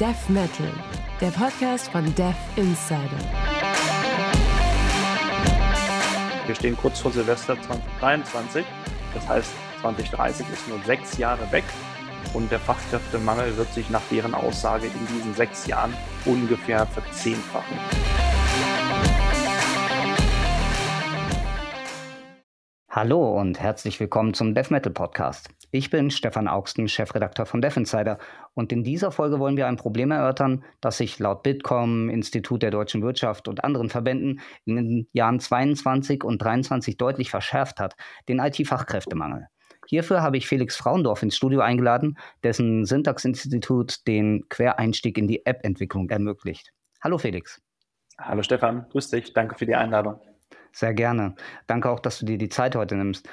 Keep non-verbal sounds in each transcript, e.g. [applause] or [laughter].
Death Metal, der Podcast von Death Insider. Wir stehen kurz vor Silvester 2023, das heißt 2030 ist nur sechs Jahre weg und der Fachkräftemangel wird sich nach deren Aussage in diesen sechs Jahren ungefähr verzehnfachen. Hallo und herzlich willkommen zum Death Metal Podcast. Ich bin Stefan Augsten, Chefredakteur von Death Insider und in dieser Folge wollen wir ein Problem erörtern, das sich laut Bitkom, Institut der deutschen Wirtschaft und anderen Verbänden in den Jahren 22 und 23 deutlich verschärft hat, den IT-Fachkräftemangel. Hierfür habe ich Felix Frauendorf ins Studio eingeladen, dessen Syntax-Institut den Quereinstieg in die App-Entwicklung ermöglicht. Hallo Felix. Hallo Stefan, grüß dich, danke für die Einladung. Sehr gerne. Danke auch, dass du dir die Zeit heute nimmst.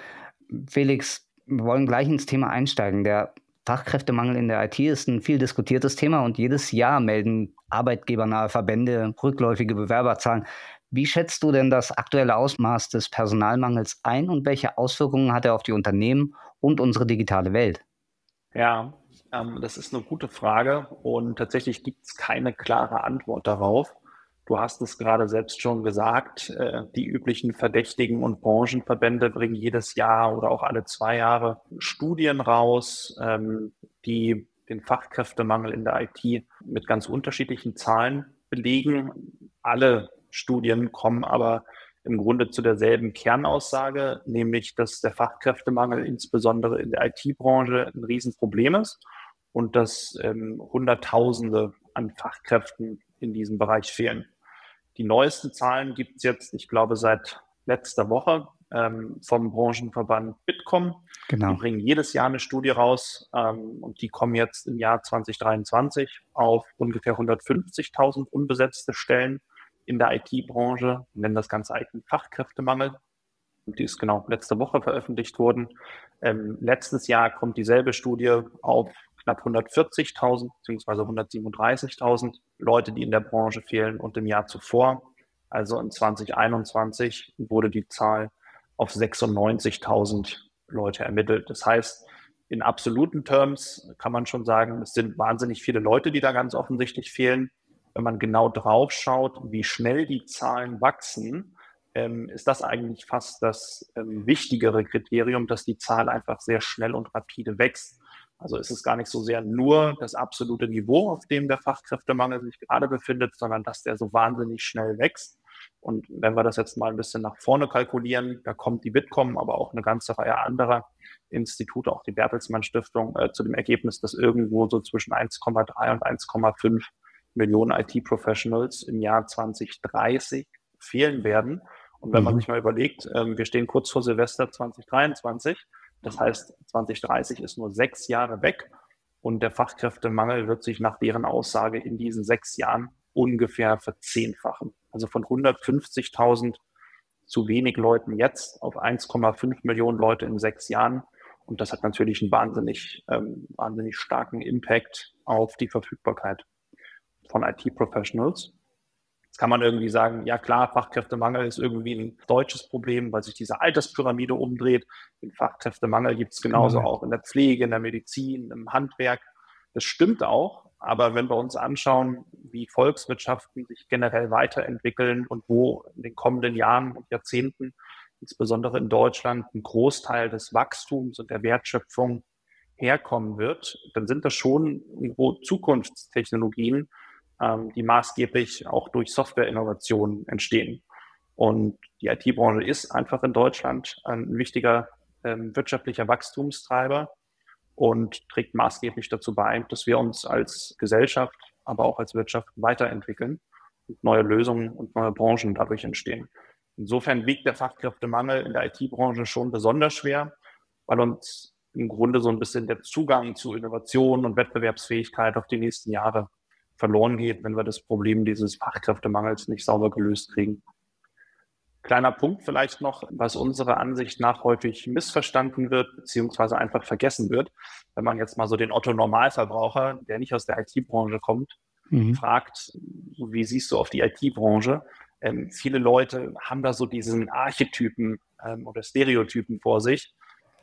Felix, wir wollen gleich ins Thema einsteigen. Der Fachkräftemangel in der IT ist ein viel diskutiertes Thema und jedes Jahr melden arbeitgebernahe Verbände rückläufige Bewerberzahlen. Wie schätzt du denn das aktuelle Ausmaß des Personalmangels ein und welche Auswirkungen hat er auf die Unternehmen und unsere digitale Welt? Ja, ähm, das ist eine gute Frage und tatsächlich gibt es keine klare Antwort darauf. Du hast es gerade selbst schon gesagt, äh, die üblichen Verdächtigen und Branchenverbände bringen jedes Jahr oder auch alle zwei Jahre Studien raus, ähm, die den Fachkräftemangel in der IT mit ganz unterschiedlichen Zahlen belegen. Alle Studien kommen aber im Grunde zu derselben Kernaussage, nämlich dass der Fachkräftemangel insbesondere in der IT-Branche ein Riesenproblem ist und dass ähm, Hunderttausende an Fachkräften in diesem Bereich fehlen. Die neuesten Zahlen gibt es jetzt, ich glaube, seit letzter Woche ähm, vom Branchenverband Bitkom. Genau. Die bringen jedes Jahr eine Studie raus ähm, und die kommen jetzt im Jahr 2023 auf ungefähr 150.000 unbesetzte Stellen in der IT-Branche. Wir nennen das Ganze eigentlich Fachkräftemangel. Die ist genau letzte Woche veröffentlicht worden. Ähm, letztes Jahr kommt dieselbe Studie auf knapp 140.000 bzw. 137.000 Leute, die in der Branche fehlen und im Jahr zuvor, also in 2021, wurde die Zahl auf 96.000 Leute ermittelt. Das heißt, in absoluten Terms kann man schon sagen, es sind wahnsinnig viele Leute, die da ganz offensichtlich fehlen. Wenn man genau drauf schaut, wie schnell die Zahlen wachsen, ähm, ist das eigentlich fast das ähm, wichtigere Kriterium, dass die Zahl einfach sehr schnell und rapide wächst. Also ist es gar nicht so sehr nur das absolute Niveau, auf dem der Fachkräftemangel sich gerade befindet, sondern dass der so wahnsinnig schnell wächst. Und wenn wir das jetzt mal ein bisschen nach vorne kalkulieren, da kommt die Bitkom, aber auch eine ganze Reihe anderer Institute, auch die Bertelsmann Stiftung, äh, zu dem Ergebnis, dass irgendwo so zwischen 1,3 und 1,5 Millionen IT-Professionals im Jahr 2030 fehlen werden. Und wenn mhm. man sich mal überlegt, äh, wir stehen kurz vor Silvester 2023, das heißt, 2030 ist nur sechs Jahre weg und der Fachkräftemangel wird sich nach deren Aussage in diesen sechs Jahren ungefähr verzehnfachen. Also von 150.000 zu wenig Leuten jetzt auf 1,5 Millionen Leute in sechs Jahren. Und das hat natürlich einen wahnsinnig, ähm, wahnsinnig starken Impact auf die Verfügbarkeit von IT-Professionals kann man irgendwie sagen, ja klar, Fachkräftemangel ist irgendwie ein deutsches Problem, weil sich diese Alterspyramide umdreht. Den Fachkräftemangel gibt es genauso genau. auch in der Pflege, in der Medizin, im Handwerk. Das stimmt auch. Aber wenn wir uns anschauen, wie Volkswirtschaften sich generell weiterentwickeln und wo in den kommenden Jahren und Jahrzehnten, insbesondere in Deutschland, ein Großteil des Wachstums und der Wertschöpfung herkommen wird, dann sind das schon Zukunftstechnologien, ähm, die maßgeblich auch durch Softwareinnovationen entstehen. Und die IT-Branche ist einfach in Deutschland ein wichtiger ähm, wirtschaftlicher Wachstumstreiber und trägt maßgeblich dazu bei, dass wir uns als Gesellschaft, aber auch als Wirtschaft weiterentwickeln und neue Lösungen und neue Branchen dadurch entstehen. Insofern wiegt der Fachkräftemangel in der IT-Branche schon besonders schwer, weil uns im Grunde so ein bisschen der Zugang zu Innovation und Wettbewerbsfähigkeit auf die nächsten Jahre verloren geht, wenn wir das Problem dieses Fachkräftemangels nicht sauber gelöst kriegen. Kleiner Punkt vielleicht noch, was unserer Ansicht nach häufig missverstanden wird, beziehungsweise einfach vergessen wird. Wenn man jetzt mal so den Otto-Normalverbraucher, der nicht aus der IT-Branche kommt, mhm. fragt, wie siehst du auf die IT-Branche? Ähm, viele Leute haben da so diesen Archetypen ähm, oder Stereotypen vor sich,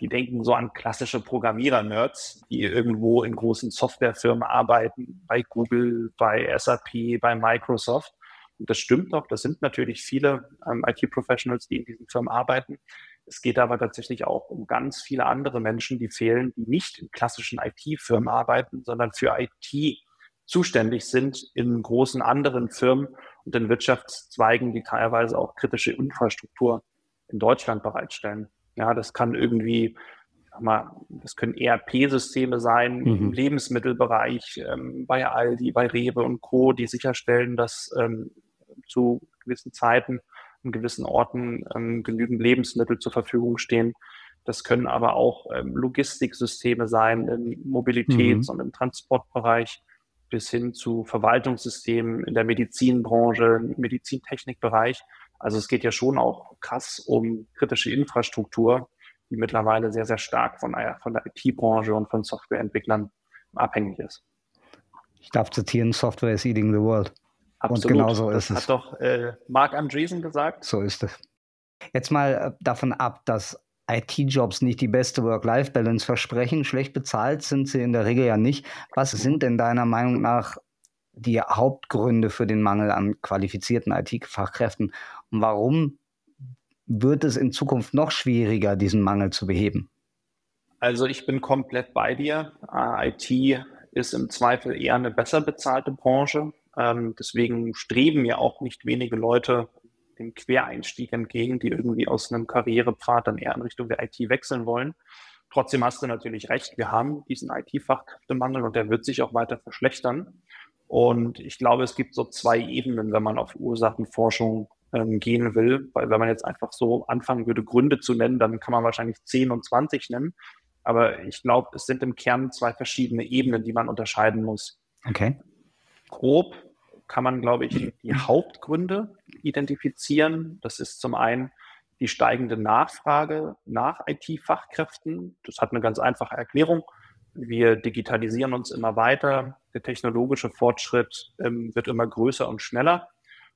die denken so an klassische Programmierer-Nerds, die irgendwo in großen Softwarefirmen arbeiten, bei Google, bei SAP, bei Microsoft. Und das stimmt doch, das sind natürlich viele ähm, IT-Professionals, die in diesen Firmen arbeiten. Es geht aber tatsächlich auch um ganz viele andere Menschen, die fehlen, die nicht in klassischen IT-Firmen arbeiten, sondern für IT zuständig sind in großen anderen Firmen und in Wirtschaftszweigen, die teilweise auch kritische Infrastruktur in Deutschland bereitstellen. Ja, das kann irgendwie, sag mal, das können ERP-Systeme sein mhm. im Lebensmittelbereich, ähm, bei Aldi, bei Rewe und Co., die sicherstellen, dass ähm, zu gewissen Zeiten an gewissen Orten ähm, genügend Lebensmittel zur Verfügung stehen. Das können aber auch ähm, Logistiksysteme sein im Mobilitäts- mhm. und im Transportbereich bis hin zu Verwaltungssystemen in der Medizinbranche, im Medizintechnikbereich. Also es geht ja schon auch krass um kritische Infrastruktur, die mittlerweile sehr, sehr stark von, von der IT-Branche und von Softwareentwicklern abhängig ist. Ich darf zitieren, Software is eating the world. Absolut. Und genau so ist das es. hat doch äh, Mark Andreessen gesagt. So ist es. Jetzt mal äh, davon ab, dass IT-Jobs nicht die beste Work-Life-Balance versprechen. Schlecht bezahlt sind sie in der Regel ja nicht. Was sind denn deiner Meinung nach die Hauptgründe für den Mangel an qualifizierten IT-Fachkräften warum wird es in Zukunft noch schwieriger, diesen Mangel zu beheben? Also ich bin komplett bei dir. Äh, IT ist im Zweifel eher eine besser bezahlte Branche. Ähm, deswegen streben ja auch nicht wenige Leute dem Quereinstieg entgegen, die irgendwie aus einem Karrierepfad dann eher in Richtung der IT wechseln wollen. Trotzdem hast du natürlich recht, wir haben diesen IT-Fachkräftemangel und der wird sich auch weiter verschlechtern. Und ich glaube, es gibt so zwei Ebenen, wenn man auf Ursachenforschung ähm, gehen will. Weil wenn man jetzt einfach so anfangen würde, Gründe zu nennen, dann kann man wahrscheinlich 10 und 20 nennen. Aber ich glaube, es sind im Kern zwei verschiedene Ebenen, die man unterscheiden muss. Okay. Grob kann man, glaube ich, die Hauptgründe identifizieren. Das ist zum einen die steigende Nachfrage nach IT-Fachkräften. Das hat eine ganz einfache Erklärung. Wir digitalisieren uns immer weiter. Der technologische Fortschritt ähm, wird immer größer und schneller.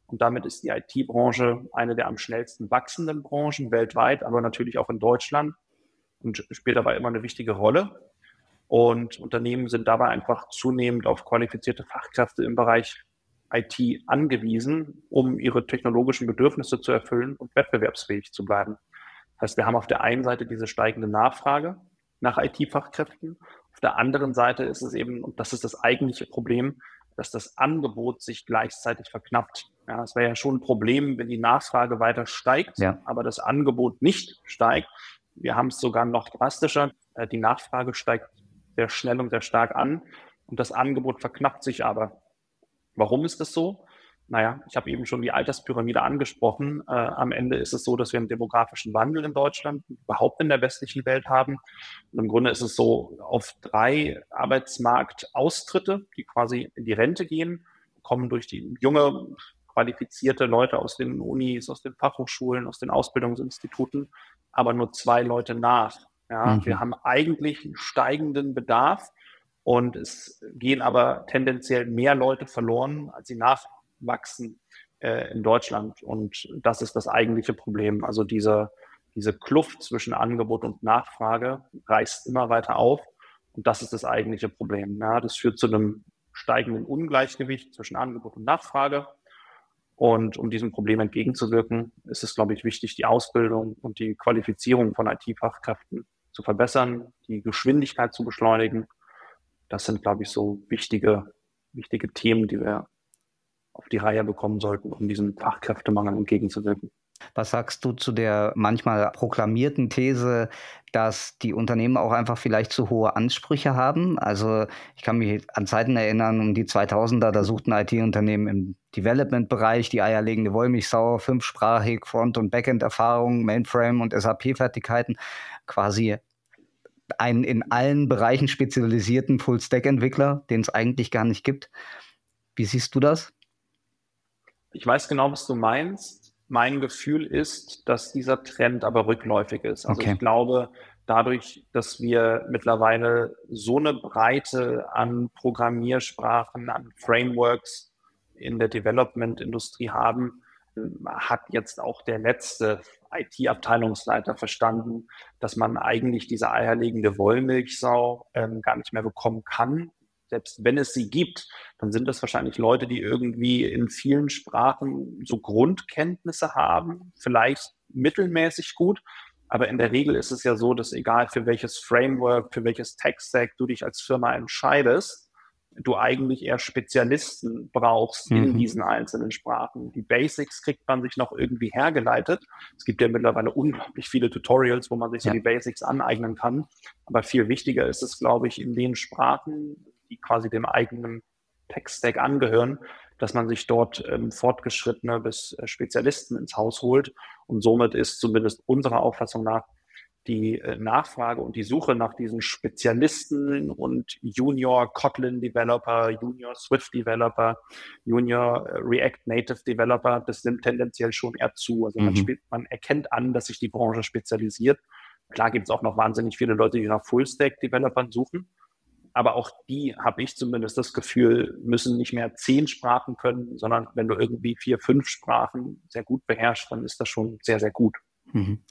Und damit ist die IT-Branche eine der am schnellsten wachsenden Branchen weltweit, aber natürlich auch in Deutschland und spielt dabei immer eine wichtige Rolle. Und Unternehmen sind dabei einfach zunehmend auf qualifizierte Fachkräfte im Bereich IT angewiesen, um ihre technologischen Bedürfnisse zu erfüllen und wettbewerbsfähig zu bleiben. Das heißt, wir haben auf der einen Seite diese steigende Nachfrage nach IT-Fachkräften auf der anderen Seite ist es eben, und das ist das eigentliche Problem, dass das Angebot sich gleichzeitig verknappt. Ja, es wäre ja schon ein Problem, wenn die Nachfrage weiter steigt, ja. aber das Angebot nicht steigt. Wir haben es sogar noch drastischer. Äh, die Nachfrage steigt sehr schnell und sehr stark an und das Angebot verknappt sich aber. Warum ist das so? Naja, ich habe eben schon die Alterspyramide angesprochen. Äh, am Ende ist es so, dass wir einen demografischen Wandel in Deutschland, überhaupt in der westlichen Welt haben. Und im Grunde ist es so, auf drei Arbeitsmarktaustritte, die quasi in die Rente gehen, kommen durch die junge, qualifizierte Leute aus den Unis, aus den Fachhochschulen, aus den Ausbildungsinstituten, aber nur zwei Leute nach. Ja, mhm. Wir haben eigentlich einen steigenden Bedarf und es gehen aber tendenziell mehr Leute verloren, als sie nach wachsen äh, in Deutschland. Und das ist das eigentliche Problem. Also diese, diese Kluft zwischen Angebot und Nachfrage reißt immer weiter auf. Und das ist das eigentliche Problem. Ja, das führt zu einem steigenden Ungleichgewicht zwischen Angebot und Nachfrage. Und um diesem Problem entgegenzuwirken, ist es, glaube ich, wichtig, die Ausbildung und die Qualifizierung von IT-Fachkräften zu verbessern, die Geschwindigkeit zu beschleunigen. Das sind, glaube ich, so wichtige, wichtige Themen, die wir auf die Reihe bekommen sollten, um diesem Fachkräftemangel entgegenzuwirken. Was sagst du zu der manchmal proklamierten These, dass die Unternehmen auch einfach vielleicht zu hohe Ansprüche haben? Also ich kann mich an Zeiten erinnern, um die 2000er, da suchten IT-Unternehmen im Development-Bereich die eierlegende Wollmilchsau, fünfsprachig, Front- und Backend-Erfahrung, Mainframe- und SAP-Fertigkeiten, quasi einen in allen Bereichen spezialisierten Full-Stack-Entwickler, den es eigentlich gar nicht gibt. Wie siehst du das? Ich weiß genau, was du meinst. Mein Gefühl ist, dass dieser Trend aber rückläufig ist. Also okay. ich glaube, dadurch, dass wir mittlerweile so eine Breite an Programmiersprachen, an Frameworks in der Development-Industrie haben, hat jetzt auch der letzte IT-Abteilungsleiter verstanden, dass man eigentlich diese eierlegende Wollmilchsau ähm, gar nicht mehr bekommen kann. Selbst wenn es sie gibt, dann sind das wahrscheinlich Leute, die irgendwie in vielen Sprachen so Grundkenntnisse haben, vielleicht mittelmäßig gut. Aber in der Regel ist es ja so, dass egal für welches Framework, für welches Tech-Stack du dich als Firma entscheidest, du eigentlich eher Spezialisten brauchst in mhm. diesen einzelnen Sprachen. Die Basics kriegt man sich noch irgendwie hergeleitet. Es gibt ja mittlerweile unglaublich viele Tutorials, wo man sich ja. so die Basics aneignen kann. Aber viel wichtiger ist es, glaube ich, in den Sprachen, die quasi dem eigenen Tech-Stack angehören, dass man sich dort ähm, fortgeschrittene bis äh, Spezialisten ins Haus holt. Und somit ist zumindest unserer Auffassung nach die äh, Nachfrage und die Suche nach diesen Spezialisten und Junior Kotlin Developer, Junior Swift Developer, Junior äh, React Native Developer, das nimmt tendenziell schon eher zu. Also mhm. man, spielt, man erkennt an, dass sich die Branche spezialisiert. Klar gibt es auch noch wahnsinnig viele Leute, die nach Full-Stack Developern suchen. Aber auch die, habe ich zumindest das Gefühl, müssen nicht mehr zehn Sprachen können, sondern wenn du irgendwie vier, fünf Sprachen sehr gut beherrschst, dann ist das schon sehr, sehr gut. Mhm.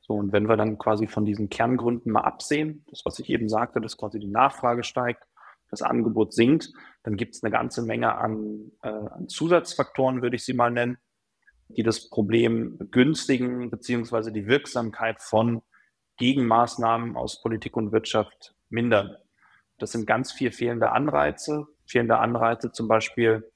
So, und wenn wir dann quasi von diesen Kerngründen mal absehen, das, was ich eben sagte, dass quasi die Nachfrage steigt, das Angebot sinkt, dann gibt es eine ganze Menge an, äh, an Zusatzfaktoren, würde ich sie mal nennen, die das Problem begünstigen, beziehungsweise die Wirksamkeit von Gegenmaßnahmen aus Politik und Wirtschaft mindern. Das sind ganz viel fehlende Anreize, fehlende Anreize zum Beispiel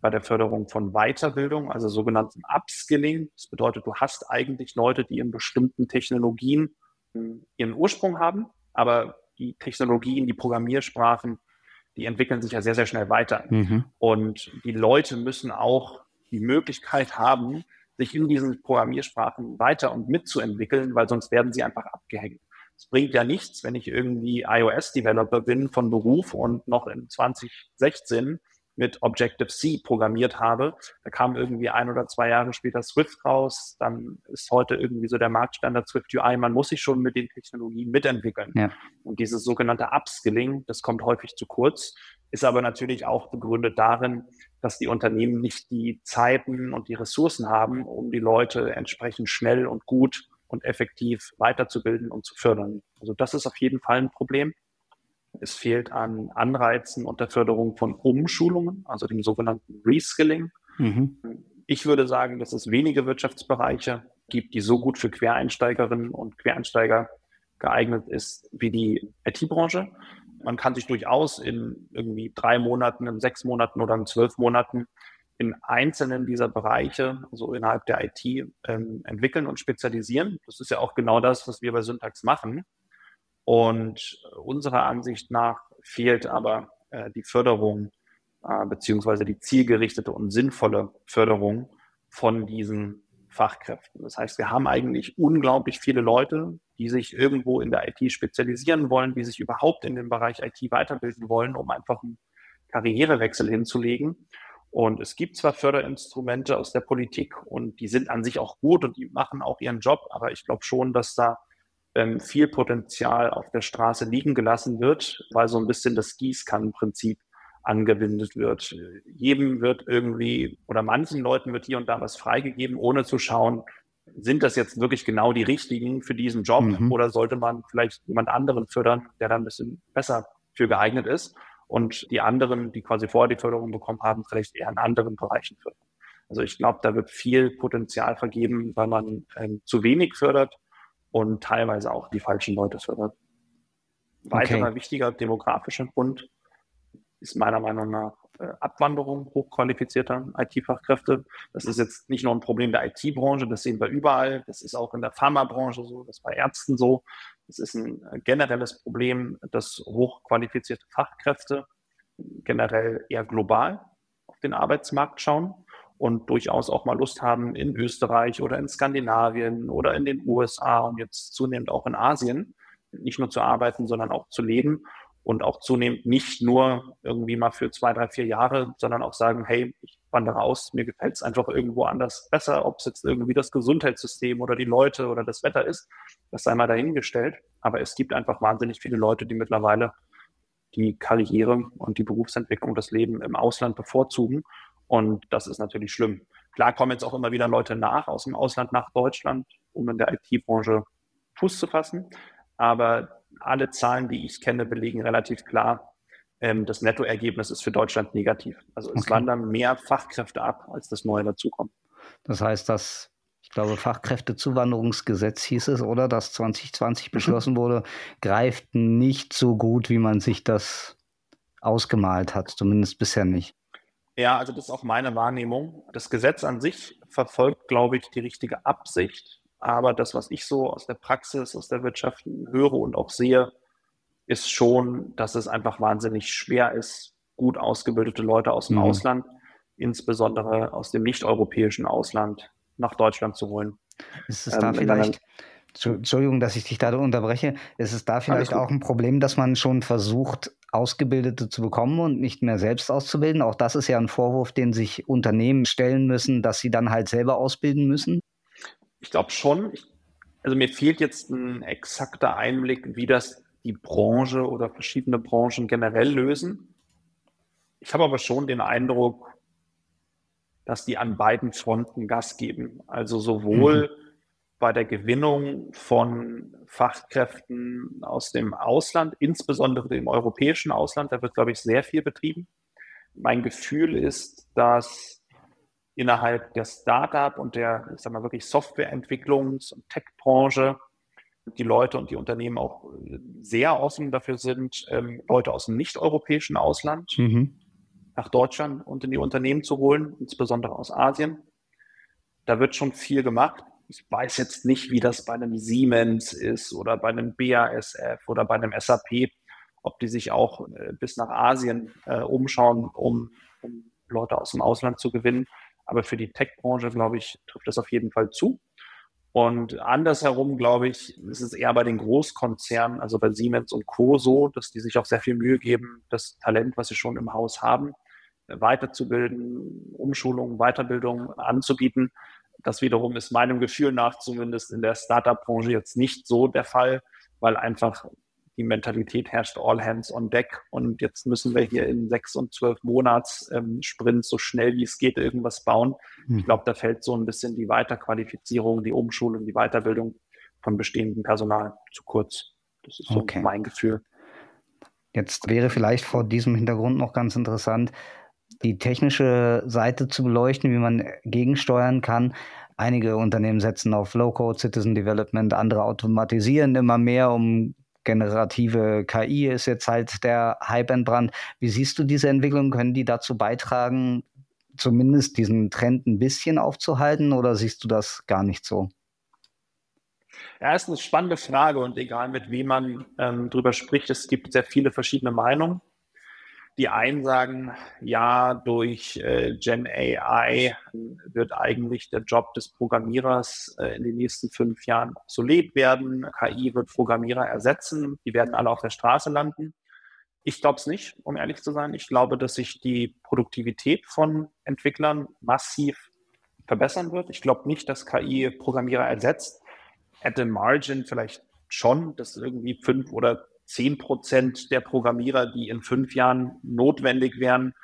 bei der Förderung von Weiterbildung, also sogenannten Upskilling. Das bedeutet, du hast eigentlich Leute, die in bestimmten Technologien ihren Ursprung haben, aber die Technologien, die Programmiersprachen, die entwickeln sich ja sehr, sehr schnell weiter. Mhm. Und die Leute müssen auch die Möglichkeit haben, sich in diesen Programmiersprachen weiter und mitzuentwickeln, weil sonst werden sie einfach abgehängt. Es bringt ja nichts, wenn ich irgendwie iOS-Developer bin von Beruf und noch in 2016 mit Objective-C programmiert habe. Da kam irgendwie ein oder zwei Jahre später Swift raus. Dann ist heute irgendwie so der Marktstandard Swift UI. Man muss sich schon mit den Technologien mitentwickeln. Ja. Und dieses sogenannte Upskilling, das kommt häufig zu kurz, ist aber natürlich auch begründet darin, dass die Unternehmen nicht die Zeiten und die Ressourcen haben, um die Leute entsprechend schnell und gut und effektiv weiterzubilden und zu fördern. Also das ist auf jeden Fall ein Problem. Es fehlt an Anreizen und der Förderung von Umschulungen, also dem sogenannten Reskilling. Mhm. Ich würde sagen, dass es wenige Wirtschaftsbereiche gibt, die so gut für Quereinsteigerinnen und Quereinsteiger geeignet ist wie die IT-Branche. Man kann sich durchaus in irgendwie drei Monaten, in sechs Monaten oder in zwölf Monaten in einzelnen dieser Bereiche, also innerhalb der IT, ähm, entwickeln und spezialisieren. Das ist ja auch genau das, was wir bei Syntax machen. Und unserer Ansicht nach fehlt aber äh, die Förderung äh, beziehungsweise die zielgerichtete und sinnvolle Förderung von diesen Fachkräften. Das heißt, wir haben eigentlich unglaublich viele Leute, die sich irgendwo in der IT spezialisieren wollen, die sich überhaupt in dem Bereich IT weiterbilden wollen, um einfach einen Karrierewechsel hinzulegen. Und es gibt zwar Förderinstrumente aus der Politik und die sind an sich auch gut und die machen auch ihren Job, aber ich glaube schon, dass da ähm, viel Potenzial auf der Straße liegen gelassen wird, weil so ein bisschen das Gießkannenprinzip angewendet wird. Jedem wird irgendwie oder manchen Leuten wird hier und da was freigegeben, ohne zu schauen, sind das jetzt wirklich genau die richtigen für diesen Job mhm. oder sollte man vielleicht jemand anderen fördern, der da ein bisschen besser für geeignet ist und die anderen, die quasi vorher die Förderung bekommen haben, vielleicht eher in anderen Bereichen fördern. Also ich glaube, da wird viel Potenzial vergeben, weil man ähm, zu wenig fördert und teilweise auch die falschen Leute fördert. Weiterer okay. wichtiger demografischer Grund ist meiner Meinung nach Abwanderung hochqualifizierter IT-Fachkräfte. Das ist jetzt nicht nur ein Problem der IT-Branche, das sehen wir überall. Das ist auch in der Pharmabranche so, das ist bei Ärzten so. Das ist ein äh, generelles Problem, dass hochqualifizierte Fachkräfte generell eher global auf den Arbeitsmarkt schauen und durchaus auch mal Lust haben, in Österreich oder in Skandinavien oder in den USA und jetzt zunehmend auch in Asien nicht nur zu arbeiten, sondern auch zu leben und auch zunehmend nicht nur irgendwie mal für zwei, drei, vier Jahre, sondern auch sagen, hey, ich wandere aus, mir gefällt es einfach irgendwo anders besser, ob es jetzt irgendwie das Gesundheitssystem oder die Leute oder das Wetter ist, das sei mal dahingestellt. Aber es gibt einfach wahnsinnig viele Leute, die mittlerweile die Karriere und die Berufsentwicklung, das Leben im Ausland bevorzugen und das ist natürlich schlimm. Klar kommen jetzt auch immer wieder Leute nach aus dem Ausland nach Deutschland, um in der IT-Branche Fuß zu fassen. Aber alle Zahlen, die ich kenne, belegen relativ klar, ähm, das Nettoergebnis ist für Deutschland negativ. Also es okay. wandern mehr Fachkräfte ab, als das neue dazukommt. Das heißt, das, ich glaube, Fachkräftezuwanderungsgesetz hieß es, oder? Das 2020 mhm. beschlossen wurde, greift nicht so gut, wie man sich das ausgemalt hat, zumindest bisher nicht. Ja, also das ist auch meine Wahrnehmung. Das Gesetz an sich verfolgt, glaube ich, die richtige Absicht. Aber das, was ich so aus der Praxis, aus der Wirtschaft höre und auch sehe, ist schon, dass es einfach wahnsinnig schwer ist, gut ausgebildete Leute aus dem mhm. Ausland, insbesondere aus dem nicht-europäischen Ausland, nach Deutschland zu holen. Ist es da ähm, vielleicht, Entschuldigung, dass ich dich da unterbreche, ist es da vielleicht auch ein Problem, dass man schon versucht, Ausgebildete zu bekommen und nicht mehr selbst auszubilden. Auch das ist ja ein Vorwurf, den sich Unternehmen stellen müssen, dass sie dann halt selber ausbilden müssen. Ich glaube schon. Also mir fehlt jetzt ein exakter Einblick, wie das die Branche oder verschiedene Branchen generell lösen. Ich habe aber schon den Eindruck, dass die an beiden Fronten Gas geben. Also sowohl mhm bei der Gewinnung von Fachkräften aus dem Ausland, insbesondere im europäischen Ausland. Da wird, glaube ich, sehr viel betrieben. Mein Gefühl ist, dass innerhalb der Startup und der, ich sag mal, wirklich Softwareentwicklungs- und Tech-Branche die Leute und die Unternehmen auch sehr offen dafür sind, ähm, Leute aus dem nicht-europäischen Ausland mhm. nach Deutschland und in die Unternehmen zu holen, insbesondere aus Asien. Da wird schon viel gemacht ich weiß jetzt nicht, wie das bei einem Siemens ist oder bei einem BASF oder bei einem SAP, ob die sich auch äh, bis nach Asien äh, umschauen, um, um, Leute aus dem Ausland zu gewinnen. Aber für die Tech-Branche, glaube ich, trifft das auf jeden Fall zu. Und andersherum, glaube ich, ist es eher bei den Großkonzernen, also bei Siemens und Co. so, dass die sich auch sehr viel Mühe geben, das Talent, was sie schon im Haus haben, weiterzubilden, Umschulungen, Weiterbildung anzubieten. Das wiederum ist meinem Gefühl nach zumindest in der Startup-Branche jetzt nicht so der Fall, weil einfach die Mentalität herrscht, all hands on deck. Und jetzt müssen wir hier in sechs und zwölf Monats ähm, Sprints so schnell wie es geht irgendwas bauen. Hm. Ich glaube, da fällt so ein bisschen die Weiterqualifizierung, die Umschulung, die Weiterbildung von bestehendem Personal zu kurz. Das ist so okay. mein Gefühl. Jetzt wäre vielleicht vor diesem Hintergrund noch ganz interessant, die technische Seite zu beleuchten, wie man gegensteuern kann. Einige Unternehmen setzen auf Low-Code, Citizen Development, andere automatisieren immer mehr, um generative KI ist jetzt halt der Hype entbrannt. Wie siehst du diese Entwicklung? Können die dazu beitragen, zumindest diesen Trend ein bisschen aufzuhalten oder siehst du das gar nicht so? Ja, ist eine spannende Frage und egal mit wem man ähm, drüber spricht, es gibt sehr viele verschiedene Meinungen. Die einen sagen, ja, durch äh, Gen AI wird eigentlich der Job des Programmierers äh, in den nächsten fünf Jahren obsolet werden. KI wird Programmierer ersetzen. Die werden alle auf der Straße landen. Ich glaube es nicht, um ehrlich zu sein. Ich glaube, dass sich die Produktivität von Entwicklern massiv verbessern wird. Ich glaube nicht, dass KI Programmierer ersetzt. At the margin vielleicht schon, dass irgendwie fünf oder zehn Prozent der Programmierer, die in fünf Jahren notwendig wären,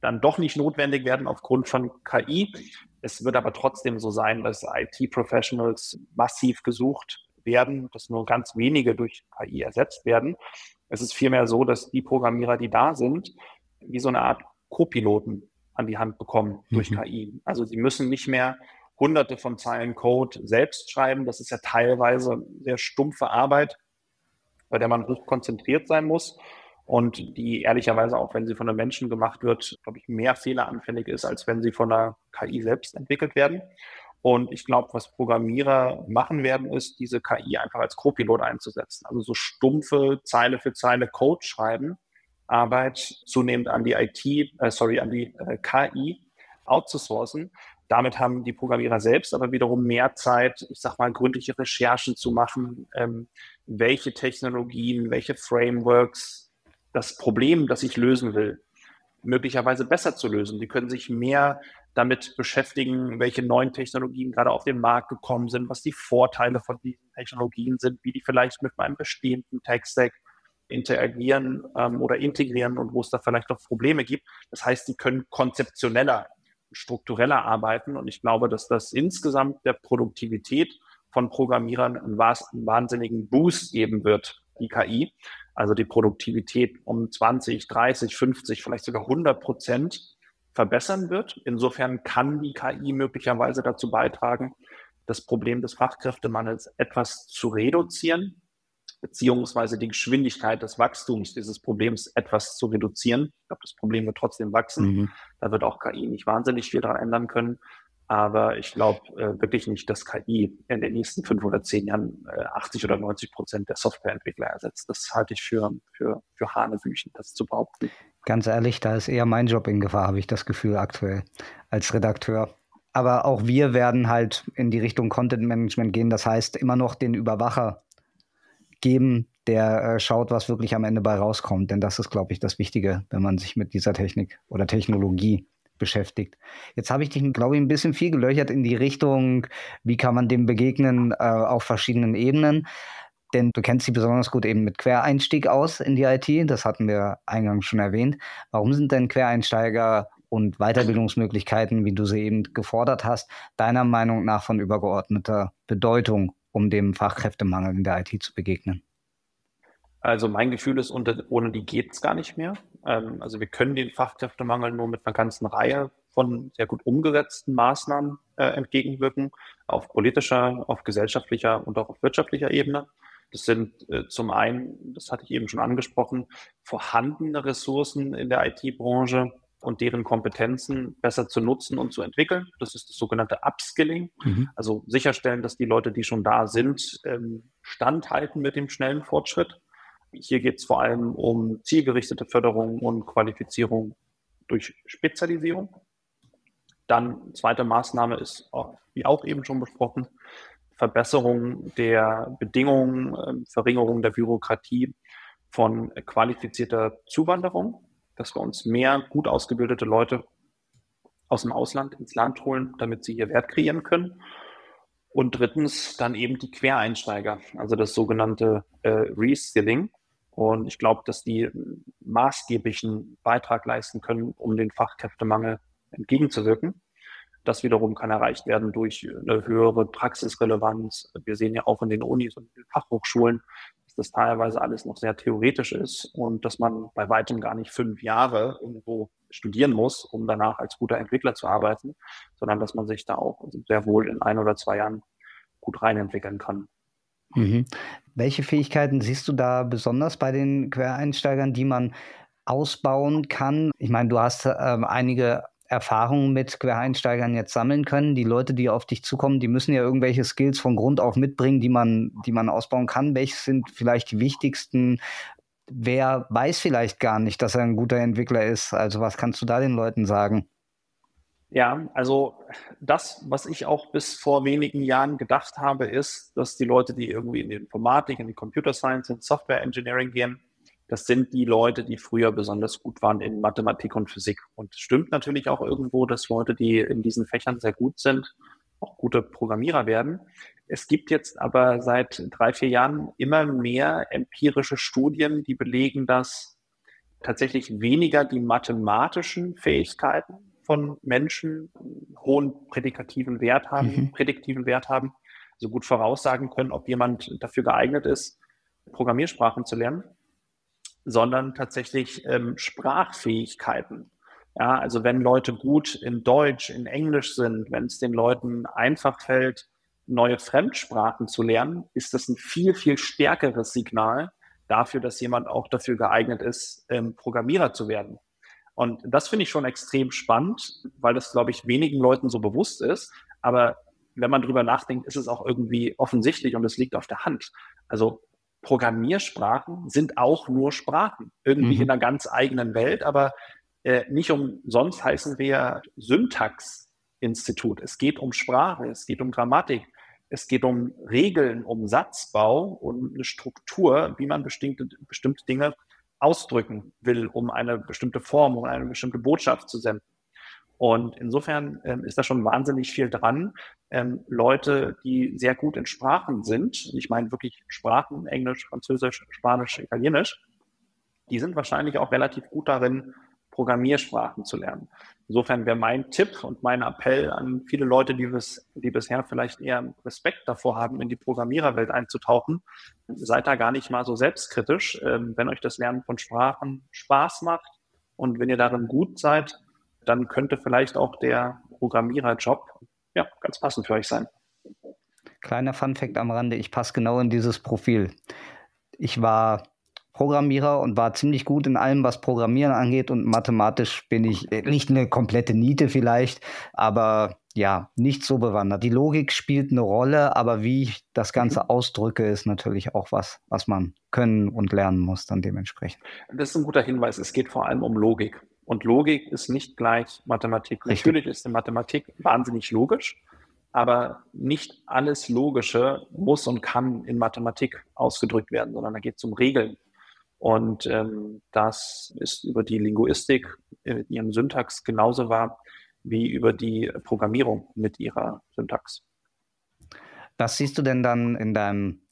dann doch nicht notwendig werden aufgrund von KI. Es wird aber trotzdem so sein, dass IT-Professionals massiv gesucht werden, dass nur ganz wenige durch KI ersetzt werden. Es ist vielmehr so, dass die Programmierer, die da sind, wie so eine Art Co-Piloten an die Hand bekommen durch mhm. KI. Also sie müssen nicht mehr hunderte von Zeilen Code selbst schreiben. Das ist ja teilweise sehr stumpfe Arbeit, bei der man hoch konzentriert sein muss und die ehrlicherweise auch, wenn sie von einem Menschen gemacht wird, glaube ich, mehr fehleranfällig ist, als wenn sie von der KI selbst entwickelt werden. Und ich glaube, was Programmierer machen werden, ist, diese KI einfach als Co-Pilot einzusetzen. Also so stumpfe Zeile für Zeile Code schreiben, Arbeit zunehmend an die IT, äh, sorry, an die äh, KI outzusourcen. Damit haben die Programmierer selbst aber wiederum mehr Zeit, ich sag mal, gründliche Recherchen zu machen, ähm, welche Technologien, welche Frameworks das Problem, das ich lösen will, möglicherweise besser zu lösen. Die können sich mehr damit beschäftigen, welche neuen Technologien gerade auf den Markt gekommen sind, was die Vorteile von diesen Technologien sind, wie die vielleicht mit meinem bestehenden Tech-Stack interagieren ähm, oder integrieren und wo es da vielleicht noch Probleme gibt. Das heißt, die können konzeptioneller struktureller arbeiten. Und ich glaube, dass das insgesamt der Produktivität von Programmierern einen wahnsinnigen Boost geben wird, die KI. Also die Produktivität um 20, 30, 50, vielleicht sogar 100 Prozent verbessern wird. Insofern kann die KI möglicherweise dazu beitragen, das Problem des Fachkräftemangels etwas zu reduzieren, beziehungsweise die Geschwindigkeit des Wachstums dieses Problems etwas zu reduzieren. Ich glaube, das Problem wird trotzdem wachsen. Mhm. Da wird auch KI nicht wahnsinnig viel daran ändern können. Aber ich glaube äh, wirklich nicht, dass KI in den nächsten fünf oder zehn Jahren äh, 80 oder 90 Prozent der Softwareentwickler ersetzt. Das halte ich für, für, für Hanebüchen, das zu behaupten. Ganz ehrlich, da ist eher mein Job in Gefahr, habe ich das Gefühl aktuell als Redakteur. Aber auch wir werden halt in die Richtung Content Management gehen. Das heißt, immer noch den Überwacher geben, der äh, schaut, was wirklich am Ende bei rauskommt. Denn das ist, glaube ich, das Wichtige, wenn man sich mit dieser Technik oder Technologie beschäftigt. Jetzt habe ich dich, glaube ich, ein bisschen viel gelöchert in die Richtung, wie kann man dem begegnen äh, auf verschiedenen Ebenen. Denn du kennst dich besonders gut eben mit Quereinstieg aus in die IT. Das hatten wir eingangs schon erwähnt. Warum sind denn Quereinsteiger und Weiterbildungsmöglichkeiten, wie du sie eben gefordert hast, deiner Meinung nach von übergeordneter Bedeutung, um dem Fachkräftemangel in der IT zu begegnen? Also mein Gefühl ist, ohne die geht es gar nicht mehr. Ähm, also wir können den Fachkräftemangel nur mit einer ganzen Reihe von sehr gut umgesetzten Maßnahmen äh, entgegenwirken, auf politischer, auf gesellschaftlicher und auch auf wirtschaftlicher Ebene. Das sind äh, zum einen, das hatte ich eben schon angesprochen, vorhandene Ressourcen in der IT-Branche und deren Kompetenzen besser zu nutzen und zu entwickeln. Das ist das sogenannte Upskilling. Mhm. Also sicherstellen, dass die Leute, die schon da sind, ähm, standhalten mit dem schnellen Fortschritt. Hier geht es vor allem um zielgerichtete Förderung und Qualifizierung durch Spezialisierung. Dann zweite Maßnahme ist, wie auch eben schon besprochen, Verbesserung der Bedingungen, ähm, Verringerung der Bürokratie von qualifizierter Zuwanderung, dass wir uns mehr gut ausgebildete Leute aus dem Ausland ins Land holen, damit sie hier Wert kreieren können. Und drittens dann eben die Quereinsteiger, also das sogenannte äh, Reskilling, und ich glaube, dass die maßgeblichen Beitrag leisten können, um den Fachkräftemangel entgegenzuwirken. Das wiederum kann erreicht werden durch eine höhere Praxisrelevanz. Wir sehen ja auch in den Unis und den Fachhochschulen, dass das teilweise alles noch sehr theoretisch ist und dass man bei weitem gar nicht fünf Jahre irgendwo studieren muss, um danach als guter Entwickler zu arbeiten, sondern dass man sich da auch sehr wohl in ein oder zwei Jahren gut reinentwickeln kann. Mhm. Welche Fähigkeiten siehst du da besonders bei den Quereinsteigern, die man ausbauen kann? Ich meine, du hast ähm, einige Erfahrungen mit Quereinsteigern jetzt sammeln können. Die Leute, die auf dich zukommen, die müssen ja irgendwelche Skills von Grund auf mitbringen, die man, die man ausbauen kann. Welche sind vielleicht die wichtigsten? Wer weiß vielleicht gar nicht, dass er ein guter Entwickler ist? Also was kannst du da den Leuten sagen? Ja, also das, was ich auch bis vor wenigen Jahren gedacht habe, ist, dass die Leute, die irgendwie in die Informatik, in die Computer Science, in Software Engineering gehen, das sind die Leute, die früher besonders gut waren in Mathematik und Physik. Und es stimmt natürlich auch irgendwo, dass Leute, die in diesen Fächern sehr gut sind, auch gute Programmierer werden. Es gibt jetzt aber seit drei, vier Jahren immer mehr empirische Studien, die belegen, dass tatsächlich weniger die mathematischen Fähigkeiten von Menschen hohen prädikativen Wert haben, mhm. prädiktiven Wert haben, so gut voraussagen können, ob jemand dafür geeignet ist, Programmiersprachen zu lernen, sondern tatsächlich ähm, Sprachfähigkeiten. Ja, also wenn Leute gut in Deutsch, in Englisch sind, wenn es den Leuten einfach fällt, neue Fremdsprachen zu lernen, ist das ein viel, viel stärkeres Signal dafür, dass jemand auch dafür geeignet ist, ähm, Programmierer zu werden. Und das finde ich schon extrem spannend, weil das, glaube ich, wenigen Leuten so bewusst ist. Aber wenn man drüber nachdenkt, ist es auch irgendwie offensichtlich und es liegt auf der Hand. Also Programmiersprachen sind auch nur Sprachen, irgendwie mhm. in einer ganz eigenen Welt, aber äh, nicht umsonst heißen wir Syntax-Institut. Es geht um Sprache, es geht um Grammatik, es geht um Regeln, um Satzbau und eine Struktur, wie man bestimmte, bestimmte Dinge ausdrücken will, um eine bestimmte Form, um eine bestimmte Botschaft zu senden. Und insofern ähm, ist da schon wahnsinnig viel dran. Ähm, Leute, die sehr gut in Sprachen sind, ich meine wirklich Sprachen, Englisch, Französisch, Spanisch, Italienisch, die sind wahrscheinlich auch relativ gut darin, Programmiersprachen zu lernen. Insofern wäre mein Tipp und mein Appell an viele Leute, die, bis, die bisher vielleicht eher Respekt davor haben, in die Programmiererwelt einzutauchen, seid da gar nicht mal so selbstkritisch. Ähm, wenn euch das Lernen von Sprachen Spaß macht und wenn ihr darin gut seid, dann könnte vielleicht auch der Programmiererjob ja, ganz passend für euch sein. Kleiner Funfact am Rande, ich passe genau in dieses Profil. Ich war Programmierer und war ziemlich gut in allem, was Programmieren angeht. Und mathematisch bin ich äh, nicht eine komplette Niete vielleicht, aber ja, nicht so bewandert. Die Logik spielt eine Rolle, aber wie ich das Ganze mhm. ausdrücke, ist natürlich auch was, was man können und lernen muss dann dementsprechend. Das ist ein guter Hinweis. Es geht vor allem um Logik. Und Logik ist nicht gleich Mathematik. Richtig. Natürlich ist die Mathematik wahnsinnig logisch, aber nicht alles Logische muss und kann in Mathematik ausgedrückt werden, sondern da geht es um Regeln. Und ähm, das ist über die Linguistik in ihrem Syntax genauso wahr wie über die Programmierung mit ihrer Syntax. Was siehst du denn dann in deinem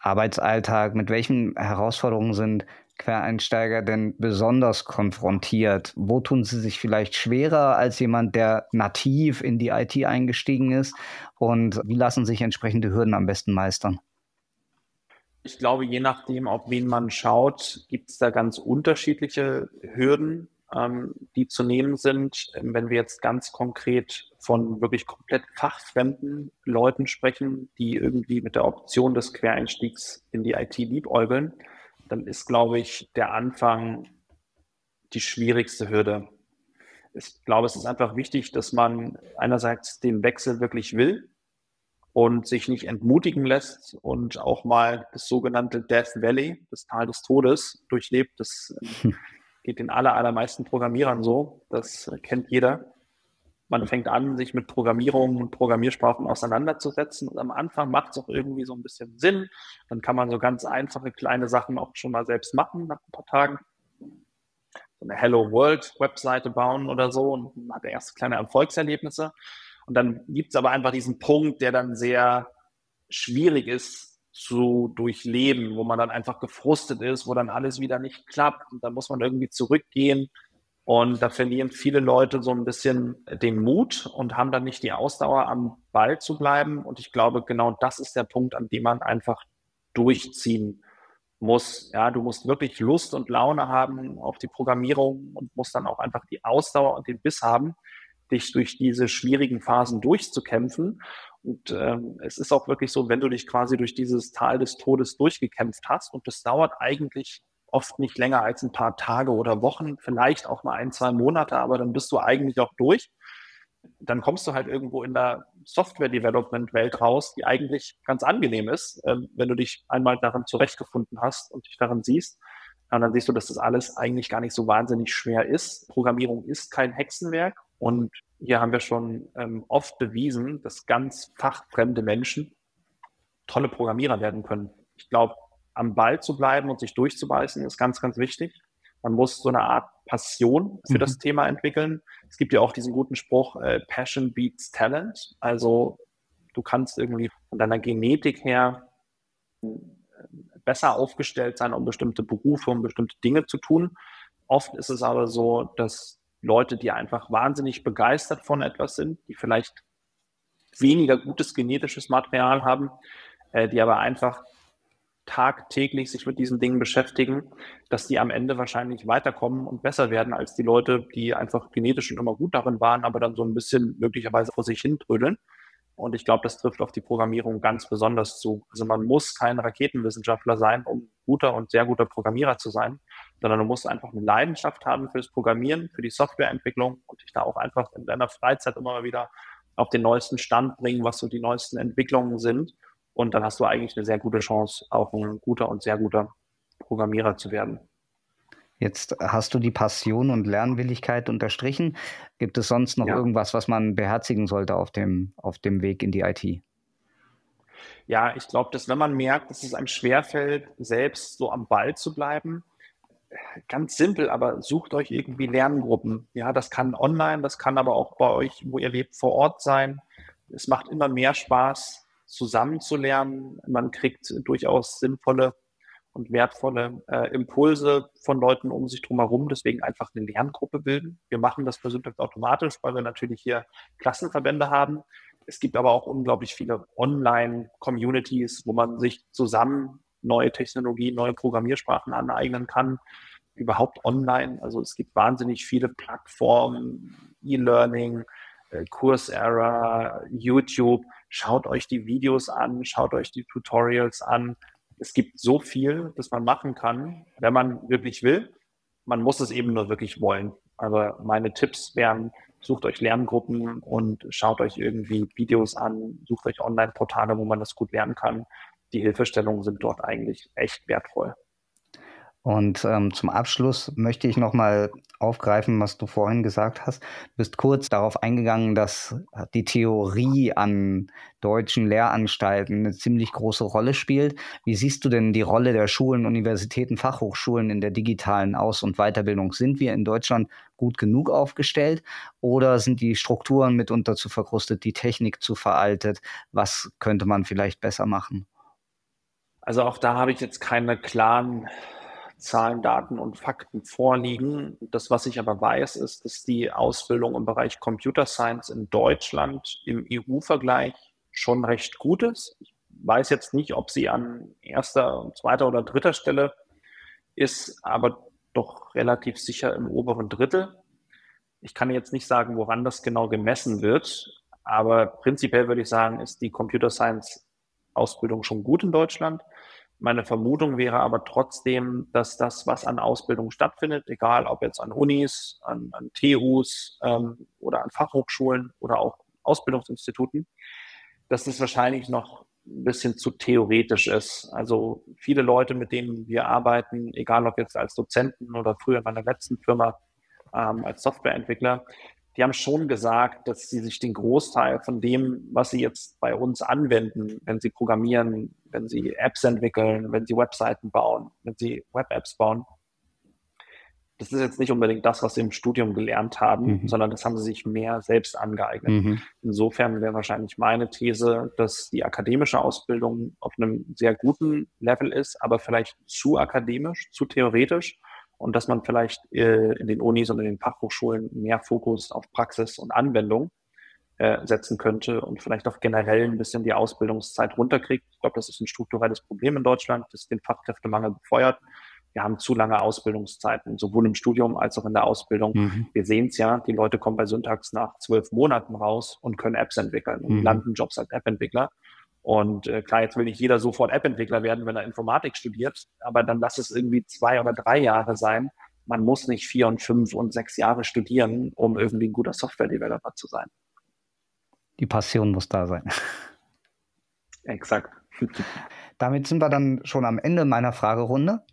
Arbeitsalltag? Mit welchen Herausforderungen sind Quereinsteiger denn besonders konfrontiert? Wo tun sie sich vielleicht schwerer als jemand, der nativ in die IT eingestiegen ist? Und wie lassen sich entsprechende Hürden am besten meistern? Ich glaube, je nachdem, auf wen man schaut, gibt es da ganz unterschiedliche Hürden, ähm, die zu nehmen sind. Wenn wir jetzt ganz konkret von wirklich komplett fachfremden Leuten sprechen, die irgendwie mit der Option des Quereinstiegs in die IT liebäugeln, dann ist, glaube ich, der Anfang die schwierigste Hürde. Ich glaube, es ist einfach wichtig, dass man einerseits den Wechsel wirklich will und sich nicht entmutigen lässt und auch mal das sogenannte Death Valley, das Tal des Todes, durchlebt. Das hm. [laughs] geht den aller, allermeisten Programmierern so. Das kennt jeder. Man fängt an, sich mit Programmierung und Programmiersprachen auseinanderzusetzen. Und am Anfang macht es auch irgendwie so ein bisschen Sinn. Dann kann man so ganz einfache kleine Sachen auch schon mal selbst machen nach ein paar Tagen. So eine Hello World Webseite bauen oder so und man hat erste kleine Erfolgserlebnisse. Und dann gibt es aber einfach diesen Punkt, der dann sehr schwierig ist zu durchleben, wo man dann einfach gefrustet ist, wo dann alles wieder nicht klappt und dann muss man irgendwie zurückgehen und da verlieren viele Leute so ein bisschen den Mut und haben dann nicht die Ausdauer, am Ball zu bleiben. Und ich glaube, genau das ist der Punkt, an dem man einfach durchziehen muss. Ja, du musst wirklich Lust und Laune haben auf die Programmierung und musst dann auch einfach die Ausdauer und den Biss haben, dich durch diese schwierigen Phasen durchzukämpfen. Und ähm, es ist auch wirklich so, wenn du dich quasi durch dieses Tal des Todes durchgekämpft hast, und das dauert eigentlich oft nicht länger als ein paar Tage oder Wochen, vielleicht auch mal ein, zwei Monate, aber dann bist du eigentlich auch durch. Dann kommst du halt irgendwo in der Software-Development-Welt raus, die eigentlich ganz angenehm ist, äh, wenn du dich einmal darin zurechtgefunden hast und dich darin siehst. Und dann siehst du, dass das alles eigentlich gar nicht so wahnsinnig schwer ist. Programmierung ist kein Hexenwerk. Und hier haben wir schon ähm, oft bewiesen, dass ganz fachfremde Menschen tolle Programmierer werden können. Ich glaube, am Ball zu bleiben und sich durchzubeißen, ist ganz, ganz wichtig. Man muss so eine Art Passion für mhm. das Thema entwickeln. Es gibt ja auch diesen guten Spruch, äh, Passion beats Talent. Also du kannst irgendwie von deiner Genetik her äh, besser aufgestellt sein, um bestimmte Berufe, um bestimmte Dinge zu tun. Oft ist es aber so, dass Leute, die einfach wahnsinnig begeistert von etwas sind, die vielleicht weniger gutes genetisches Material haben, äh, die aber einfach tagtäglich sich mit diesen Dingen beschäftigen, dass die am Ende wahrscheinlich weiterkommen und besser werden als die Leute, die einfach genetisch schon immer gut darin waren, aber dann so ein bisschen möglicherweise vor sich hin trödeln. Und ich glaube, das trifft auf die Programmierung ganz besonders zu. Also man muss kein Raketenwissenschaftler sein, um guter und sehr guter Programmierer zu sein, sondern du musst einfach eine Leidenschaft haben fürs Programmieren, für die Softwareentwicklung und dich da auch einfach in deiner Freizeit immer mal wieder auf den neuesten Stand bringen, was so die neuesten Entwicklungen sind und dann hast du eigentlich eine sehr gute Chance, auch ein guter und sehr guter Programmierer zu werden. Jetzt hast du die Passion und Lernwilligkeit unterstrichen. Gibt es sonst noch ja. irgendwas, was man beherzigen sollte auf dem, auf dem Weg in die IT? Ja, ich glaube, dass wenn man merkt, dass es einem schwerfällt, selbst so am Ball zu bleiben, ganz simpel, aber sucht euch irgendwie Lerngruppen. Ja, das kann online, das kann aber auch bei euch, wo ihr lebt, vor Ort sein. Es macht immer mehr Spaß, zusammenzulernen. Man kriegt durchaus sinnvolle und wertvolle äh, Impulse von Leuten um sich drumherum. Deswegen einfach eine Lerngruppe bilden. Wir machen das Syntax automatisch, weil wir natürlich hier Klassenverbände haben. Es gibt aber auch unglaublich viele Online-Communities, wo man sich zusammen neue Technologien, neue Programmiersprachen aneignen kann. Überhaupt online. Also es gibt wahnsinnig viele Plattformen, E-Learning, äh, Coursera, YouTube. Schaut euch die Videos an, schaut euch die Tutorials an. Es gibt so viel, das man machen kann, wenn man wirklich will. Man muss es eben nur wirklich wollen. Aber meine Tipps wären, sucht euch Lerngruppen und schaut euch irgendwie Videos an, sucht euch Online-Portale, wo man das gut lernen kann. Die Hilfestellungen sind dort eigentlich echt wertvoll. Und ähm, zum Abschluss möchte ich nochmal aufgreifen, was du vorhin gesagt hast. Du bist kurz darauf eingegangen, dass die Theorie an deutschen Lehranstalten eine ziemlich große Rolle spielt. Wie siehst du denn die Rolle der Schulen, Universitäten, Fachhochschulen in der digitalen Aus- und Weiterbildung? Sind wir in Deutschland gut genug aufgestellt oder sind die Strukturen mitunter zu verkrustet, die Technik zu veraltet? Was könnte man vielleicht besser machen? Also auch da habe ich jetzt keine klaren Zahlen, Daten und Fakten vorliegen. Das, was ich aber weiß, ist, dass die Ausbildung im Bereich Computer Science in Deutschland im EU-Vergleich schon recht gut ist. Ich weiß jetzt nicht, ob sie an erster, zweiter oder dritter Stelle ist, aber doch relativ sicher im oberen Drittel. Ich kann jetzt nicht sagen, woran das genau gemessen wird, aber prinzipiell würde ich sagen, ist die Computer Science Ausbildung schon gut in Deutschland. Meine Vermutung wäre aber trotzdem, dass das, was an Ausbildung stattfindet, egal ob jetzt an Unis, an, an TUs ähm, oder an Fachhochschulen oder auch Ausbildungsinstituten, dass das wahrscheinlich noch ein bisschen zu theoretisch ist. Also viele Leute, mit denen wir arbeiten, egal ob jetzt als Dozenten oder früher in meiner letzten Firma ähm, als Softwareentwickler, die haben schon gesagt, dass sie sich den Großteil von dem, was sie jetzt bei uns anwenden, wenn sie programmieren, wenn sie Apps entwickeln, wenn sie Webseiten bauen, wenn sie Web-Apps bauen, das ist jetzt nicht unbedingt das, was sie im Studium gelernt haben, mhm. sondern das haben sie sich mehr selbst angeeignet. Mhm. Insofern wäre wahrscheinlich meine These, dass die akademische Ausbildung auf einem sehr guten Level ist, aber vielleicht zu akademisch, zu theoretisch und dass man vielleicht äh, in den Unis und in den Fachhochschulen mehr Fokus auf Praxis und Anwendung äh, setzen könnte und vielleicht auch generell ein bisschen die Ausbildungszeit runterkriegt. Ich glaube, das ist ein strukturelles Problem in Deutschland, das den Fachkräftemangel befeuert. Wir haben zu lange Ausbildungszeiten, sowohl im Studium als auch in der Ausbildung. Mhm. Wir sehen es ja, die Leute kommen bei Syntax nach zwölf Monaten raus und können Apps entwickeln und mhm. landen Jobs als App-Entwickler. Und äh, klar, jetzt will nicht jeder sofort App-Entwickler werden, wenn er Informatik studiert, aber dann lass es irgendwie zwei oder drei Jahre sein. Man muss nicht vier und fünf und sechs Jahre studieren, um irgendwie ein guter Software-Developer zu sein. Die Passion muss da sein. Exakt. [laughs] Damit sind wir dann schon am Ende meiner Fragerunde.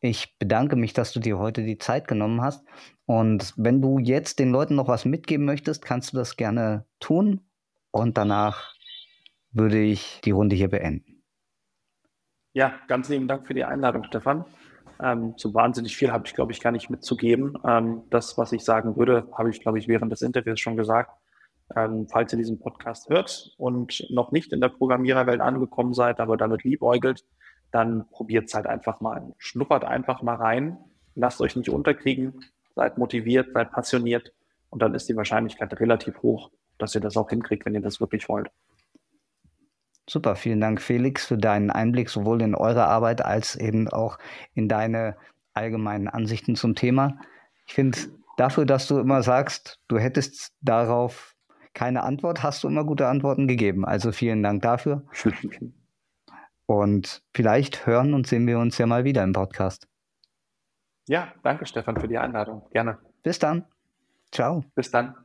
Ich bedanke mich, dass du dir heute die Zeit genommen hast. Und wenn du jetzt den Leuten noch was mitgeben möchtest, kannst du das gerne tun. Und danach würde ich die Runde hier beenden. Ja, ganz lieben Dank für die Einladung, Stefan. Ähm, so wahnsinnig viel habe ich, glaube ich, gar nicht mitzugeben. Ähm, das, was ich sagen würde, habe ich, glaube ich, während des Interviews schon gesagt. Ähm, falls ihr diesen Podcast hört und noch nicht in der Programmiererwelt angekommen seid, aber damit liebäugelt, dann probiert es halt einfach mal. Schnuppert einfach mal rein. Lasst euch nicht unterkriegen. Seid motiviert, seid passioniert. Und dann ist die Wahrscheinlichkeit relativ hoch, dass ihr das auch hinkriegt, wenn ihr das wirklich wollt. Super, vielen Dank, Felix, für deinen Einblick sowohl in eure Arbeit als eben auch in deine allgemeinen Ansichten zum Thema. Ich finde, dafür, dass du immer sagst, du hättest darauf keine Antwort, hast du immer gute Antworten gegeben. Also vielen Dank dafür. Und vielleicht hören und sehen wir uns ja mal wieder im Podcast. Ja, danke Stefan für die Einladung. Gerne. Bis dann. Ciao. Bis dann.